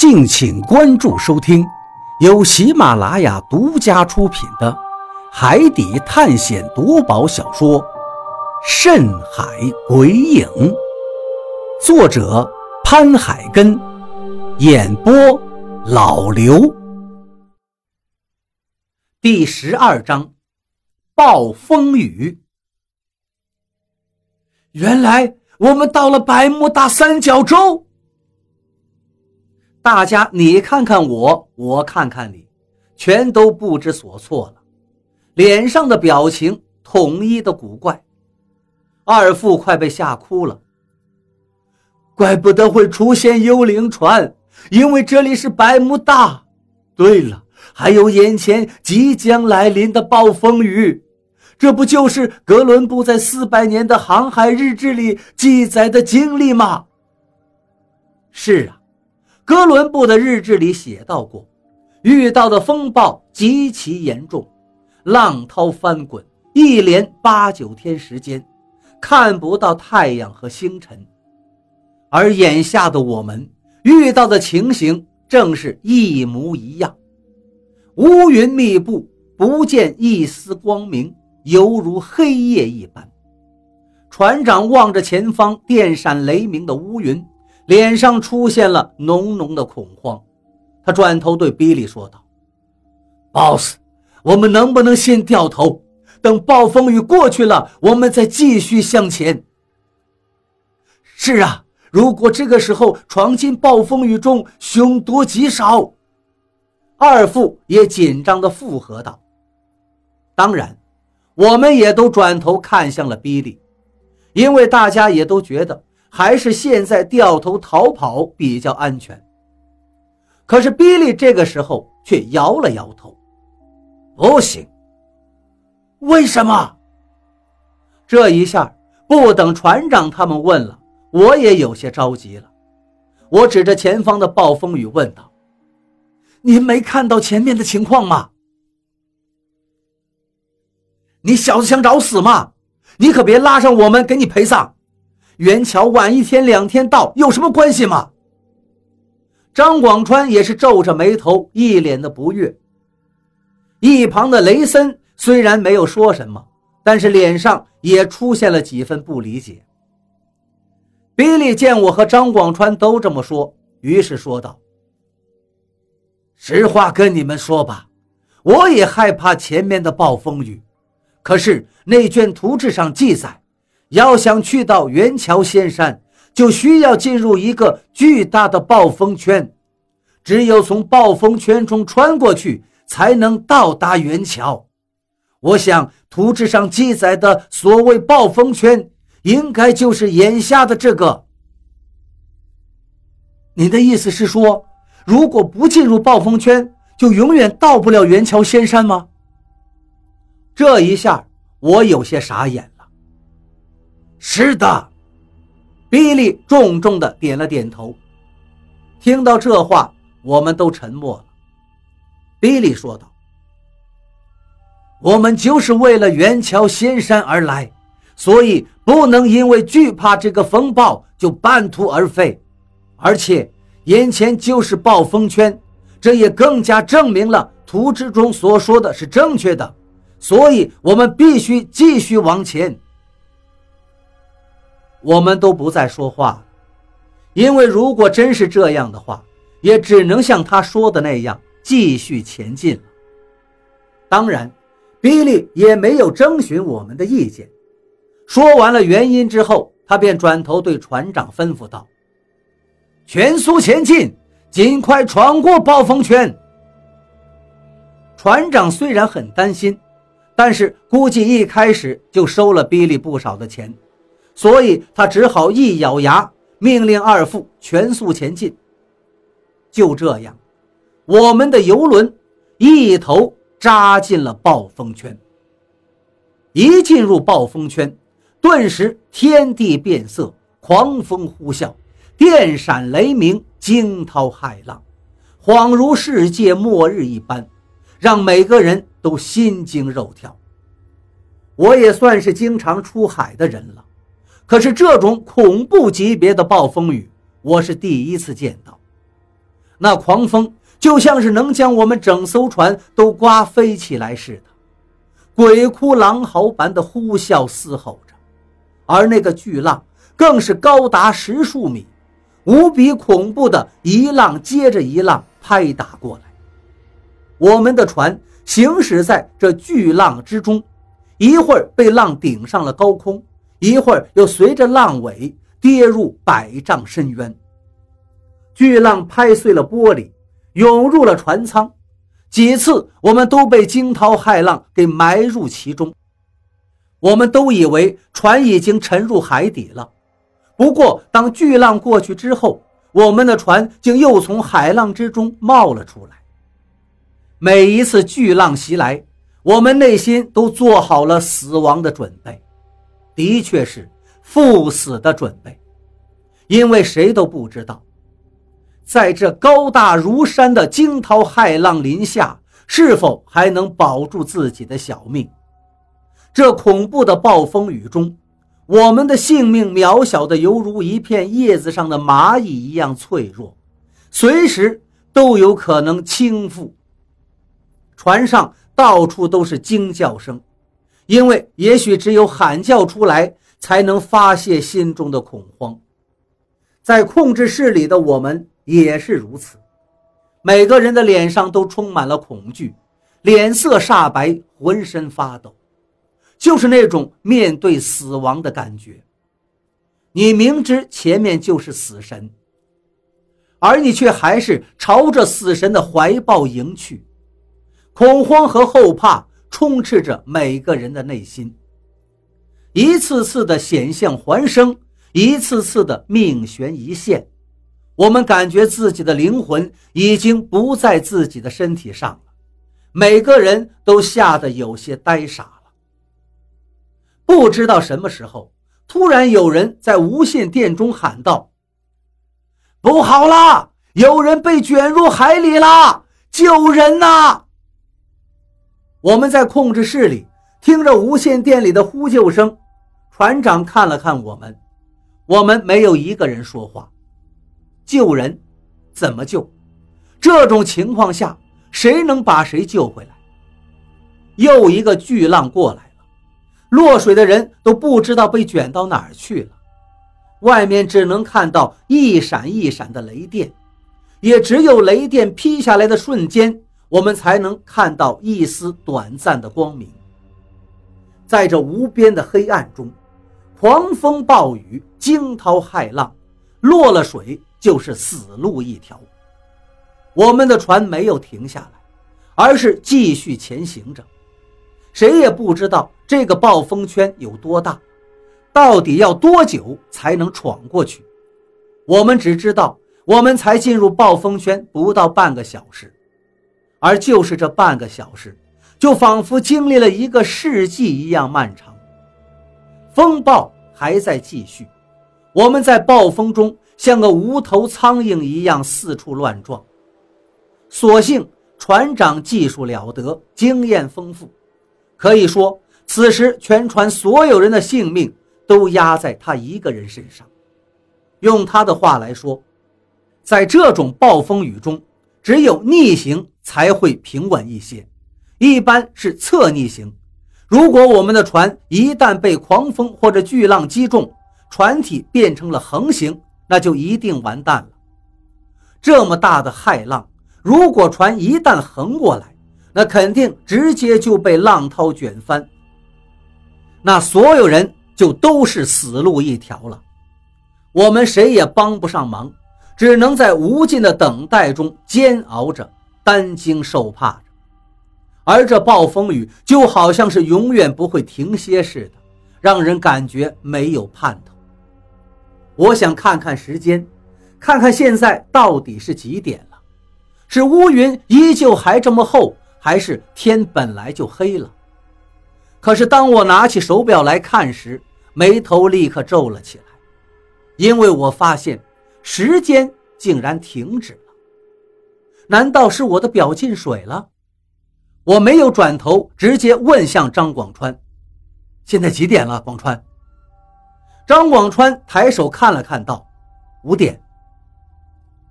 敬请关注收听，由喜马拉雅独家出品的《海底探险夺宝小说》《深海鬼影》，作者潘海根，演播老刘。第十二章，暴风雨。原来我们到了百慕大三角洲。大家你看看我，我看看你，全都不知所措了，脸上的表情统一的古怪。二副快被吓哭了，怪不得会出现幽灵船，因为这里是百慕大。对了，还有眼前即将来临的暴风雨，这不就是哥伦布在四百年的航海日志里记载的经历吗？是啊。哥伦布的日志里写到过，遇到的风暴极其严重，浪涛翻滚，一连八九天时间，看不到太阳和星辰。而眼下的我们遇到的情形正是一模一样，乌云密布，不见一丝光明，犹如黑夜一般。船长望着前方电闪雷鸣的乌云。脸上出现了浓浓的恐慌，他转头对比利说道：“boss，我们能不能先掉头，等暴风雨过去了，我们再继续向前？”“是啊，如果这个时候闯进暴风雨中，凶多吉少。”二副也紧张地附和道。当然，我们也都转头看向了比利，因为大家也都觉得。还是现在掉头逃跑比较安全。可是比利这个时候却摇了摇头：“不行。”为什么？这一下不等船长他们问了，我也有些着急了。我指着前方的暴风雨问道：“您没看到前面的情况吗？你小子想找死吗？你可别拉上我们给你陪葬！”元桥晚一天两天到有什么关系吗？张广川也是皱着眉头，一脸的不悦。一旁的雷森虽然没有说什么，但是脸上也出现了几分不理解。比利见我和张广川都这么说，于是说道：“实话跟你们说吧，我也害怕前面的暴风雨，可是那卷图纸上记载。”要想去到元桥仙山，就需要进入一个巨大的暴风圈，只有从暴风圈中穿过去，才能到达元桥。我想图纸上记载的所谓暴风圈，应该就是眼下的这个。你的意思是说，如果不进入暴风圈，就永远到不了元桥仙山吗？这一下，我有些傻眼。是的，比利重重的点了点头。听到这话，我们都沉默了。比利说道：“我们就是为了元桥仙山而来，所以不能因为惧怕这个风暴就半途而废。而且眼前就是暴风圈，这也更加证明了图纸中所说的是正确的。所以我们必须继续往前。”我们都不再说话，因为如果真是这样的话，也只能像他说的那样继续前进了。当然，比利也没有征询我们的意见。说完了原因之后，他便转头对船长吩咐道：“全速前进，尽快闯过暴风圈。”船长虽然很担心，但是估计一开始就收了比利不少的钱。所以他只好一咬牙，命令二副全速前进。就这样，我们的游轮一头扎进了暴风圈。一进入暴风圈，顿时天地变色，狂风呼啸，电闪雷鸣，惊涛骇浪，恍如世界末日一般，让每个人都心惊肉跳。我也算是经常出海的人了。可是这种恐怖级别的暴风雨，我是第一次见到。那狂风就像是能将我们整艘船都刮飞起来似的，鬼哭狼嚎般的呼啸嘶吼着，而那个巨浪更是高达十数米，无比恐怖的一浪接着一浪拍打过来。我们的船行驶在这巨浪之中，一会儿被浪顶上了高空，一会儿又随着浪尾跌入百丈深渊。巨浪拍碎了玻璃，涌入了船舱。几次，我们都被惊涛骇浪给埋入其中。我们都以为船已经沉入海底了。不过，当巨浪过去之后，我们的船竟又从海浪之中冒了出来。每一次巨浪袭来，我们内心都做好了死亡的准备，的确是赴死的准备，因为谁都不知道。在这高大如山的惊涛骇浪林下，是否还能保住自己的小命？这恐怖的暴风雨中，我们的性命渺小的犹如一片叶子上的蚂蚁一样脆弱，随时都有可能倾覆。船上到处都是惊叫声，因为也许只有喊叫出来，才能发泄心中的恐慌。在控制室里的我们。也是如此，每个人的脸上都充满了恐惧，脸色煞白，浑身发抖，就是那种面对死亡的感觉。你明知前面就是死神，而你却还是朝着死神的怀抱迎去，恐慌和后怕充斥着每个人的内心，一次次的险象环生，一次次的命悬一线。我们感觉自己的灵魂已经不在自己的身体上了，每个人都吓得有些呆傻了。不知道什么时候，突然有人在无线电中喊道：“不好了，有人被卷入海里了，救人呐！”我们在控制室里听着无线电里的呼救声，船长看了看我们，我们没有一个人说话。救人，怎么救？这种情况下，谁能把谁救回来？又一个巨浪过来了，落水的人都不知道被卷到哪儿去了。外面只能看到一闪一闪的雷电，也只有雷电劈下来的瞬间，我们才能看到一丝短暂的光明。在这无边的黑暗中，狂风暴雨，惊涛骇浪，落了水。就是死路一条。我们的船没有停下来，而是继续前行着。谁也不知道这个暴风圈有多大，到底要多久才能闯过去？我们只知道，我们才进入暴风圈不到半个小时，而就是这半个小时，就仿佛经历了一个世纪一样漫长。风暴还在继续，我们在暴风中。像个无头苍蝇一样四处乱撞。所幸船长技术了得，经验丰富，可以说此时全船所有人的性命都压在他一个人身上。用他的话来说，在这种暴风雨中，只有逆行才会平稳一些，一般是侧逆行。如果我们的船一旦被狂风或者巨浪击中，船体变成了横行。那就一定完蛋了。这么大的骇浪，如果船一旦横过来，那肯定直接就被浪涛卷翻。那所有人就都是死路一条了。我们谁也帮不上忙，只能在无尽的等待中煎熬着，担惊受怕着。而这暴风雨就好像是永远不会停歇似的，让人感觉没有盼头。我想看看时间，看看现在到底是几点了？是乌云依旧还这么厚，还是天本来就黑了？可是当我拿起手表来看时，眉头立刻皱了起来，因为我发现时间竟然停止了。难道是我的表进水了？我没有转头，直接问向张广川：“现在几点了，广川？”张广川抬手看了看，道：“五点。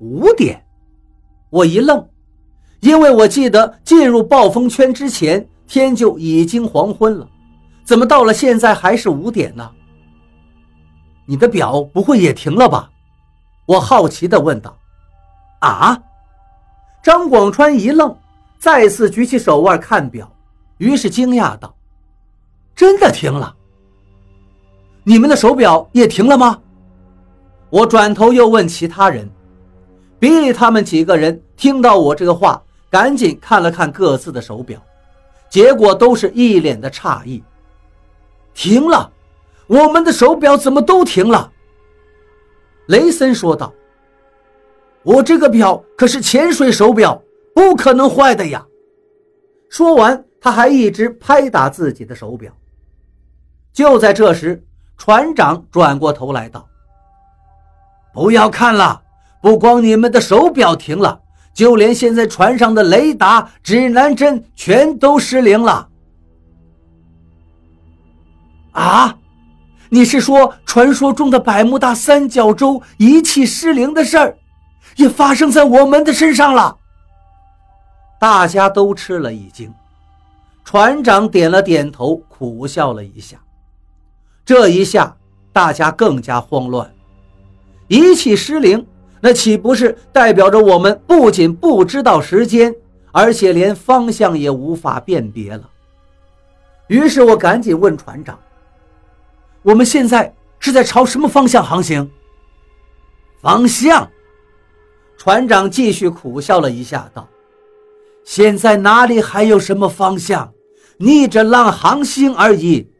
五点。”我一愣，因为我记得进入暴风圈之前天就已经黄昏了，怎么到了现在还是五点呢？你的表不会也停了吧？我好奇地问道。啊！张广川一愣，再次举起手腕看表，于是惊讶道：“真的停了？你们的手表也停了吗？”我转头又问其他人。比利他们几个人听到我这个话，赶紧看了看各自的手表，结果都是一脸的诧异。停了，我们的手表怎么都停了？雷森说道：“我这个表可是潜水手表，不可能坏的呀。”说完，他还一直拍打自己的手表。就在这时，船长转过头来道：“不要看了。”不光你们的手表停了，就连现在船上的雷达、指南针全都失灵了。啊，你是说传说中的百慕大三角洲仪器失灵的事儿，也发生在我们的身上了？大家都吃了一惊，船长点了点头，苦笑了一下。这一下，大家更加慌乱，仪器失灵。那岂不是代表着我们不仅不知道时间，而且连方向也无法辨别了？于是我赶紧问船长：“我们现在是在朝什么方向航行？”方向？船长继续苦笑了一下，道：“现在哪里还有什么方向？逆着浪航行而已。”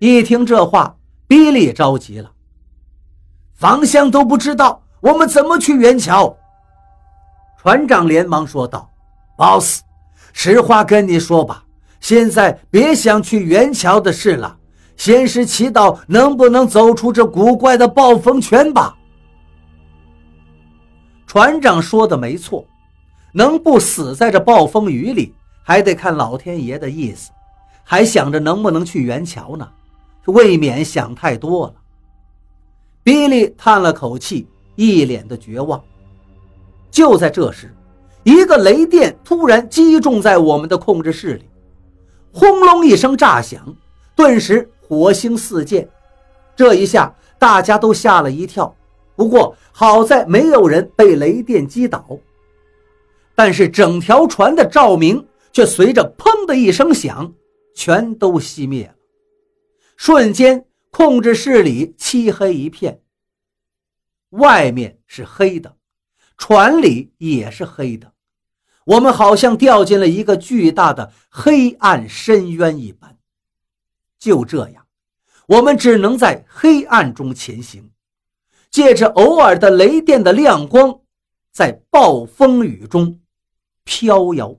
一听这话，比利着急了。方向都不知道，我们怎么去元桥？船长连忙说道：“boss，实话跟你说吧，现在别想去元桥的事了，先是祈祷能不能走出这古怪的暴风圈吧。”船长说的没错，能不死在这暴风雨里，还得看老天爷的意思。还想着能不能去元桥呢，未免想太多了。比利叹了口气，一脸的绝望。就在这时，一个雷电突然击中在我们的控制室里，轰隆一声炸响，顿时火星四溅。这一下，大家都吓了一跳。不过好在没有人被雷电击倒，但是整条船的照明却随着“砰”的一声响，全都熄灭了。瞬间。控制室里漆黑一片，外面是黑的，船里也是黑的，我们好像掉进了一个巨大的黑暗深渊一般。就这样，我们只能在黑暗中前行，借着偶尔的雷电的亮光，在暴风雨中飘摇。